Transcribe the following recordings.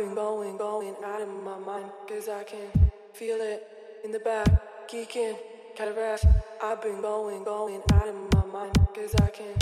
been going, going out of my mind. Cause I can feel it in the back, geeking, cataracts. I've been going, going out of my mind. Cause I can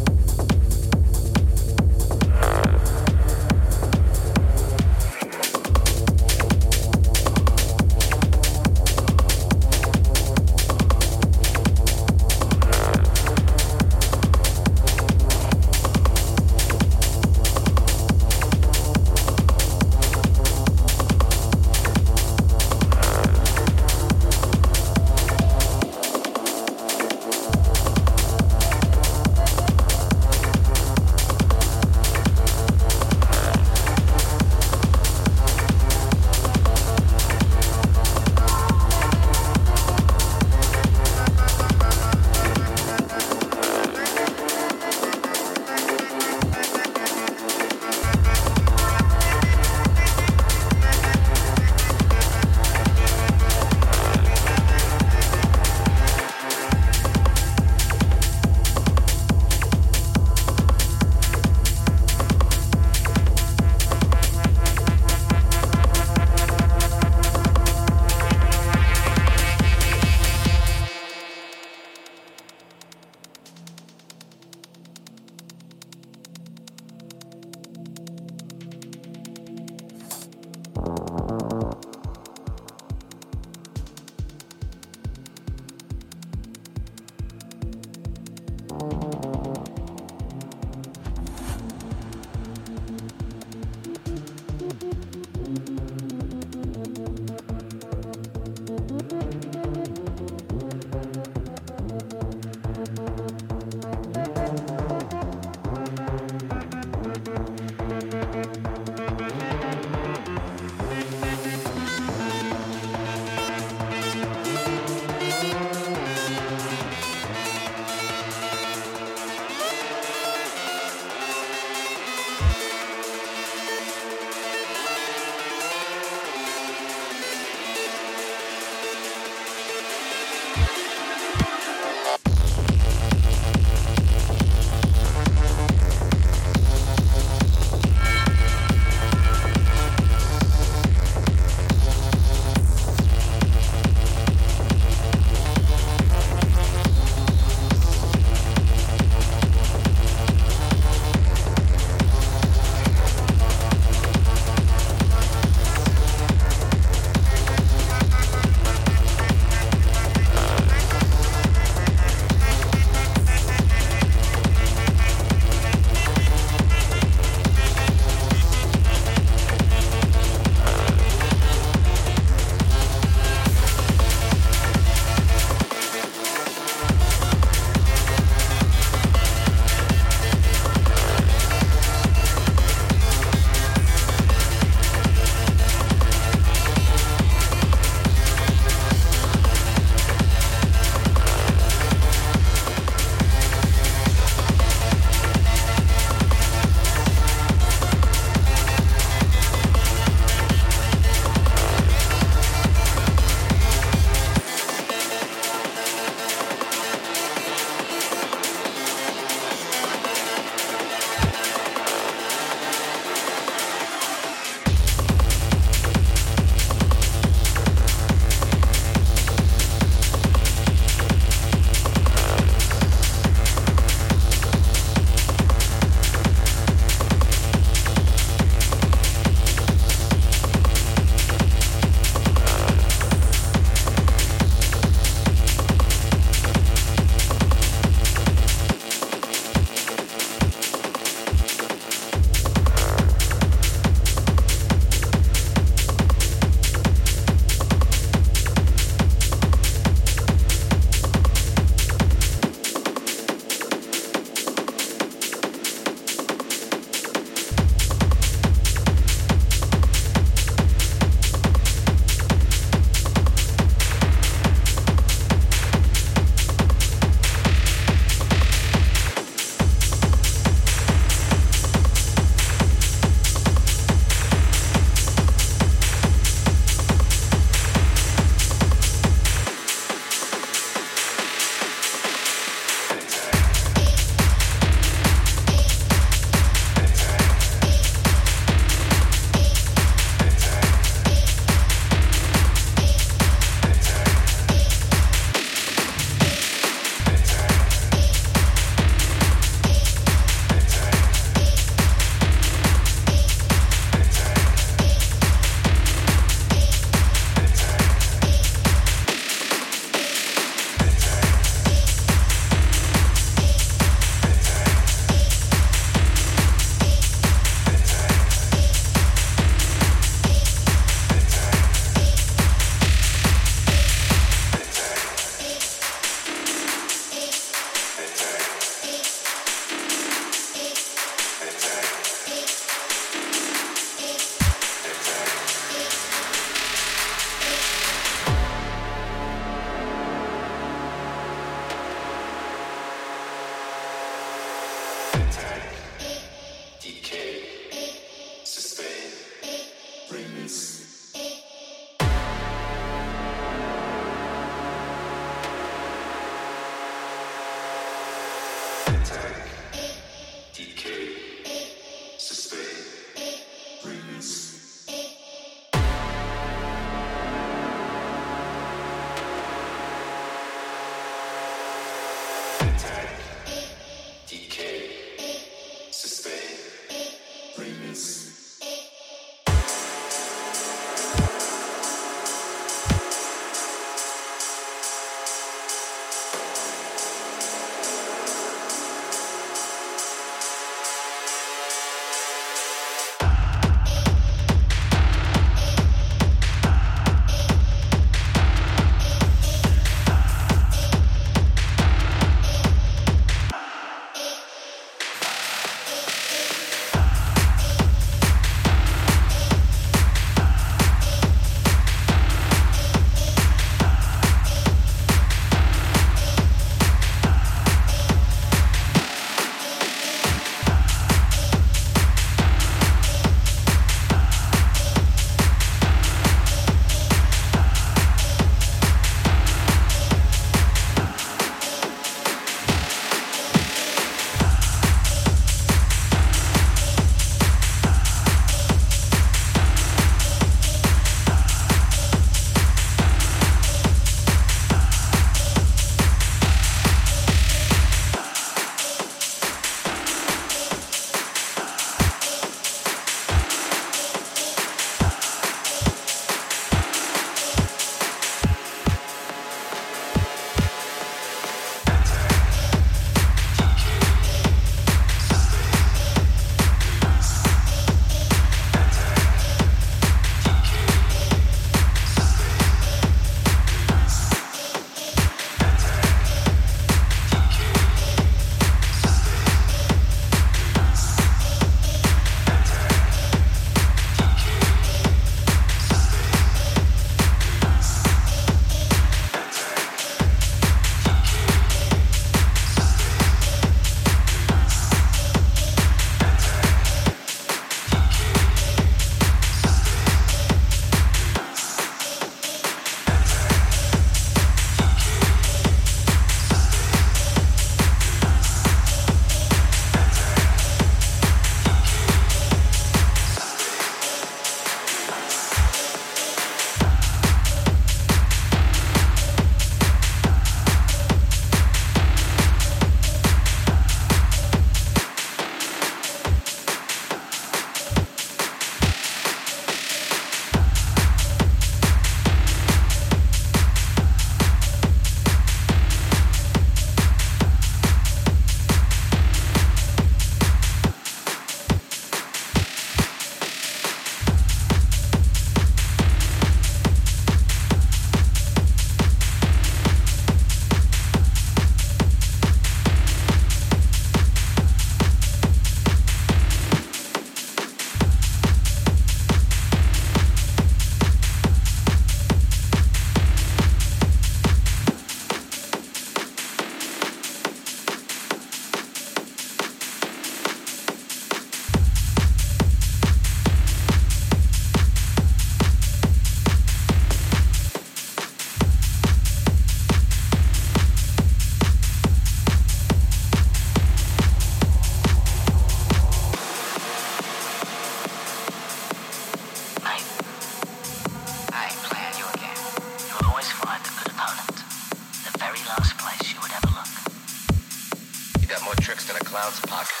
Clouds Podcast.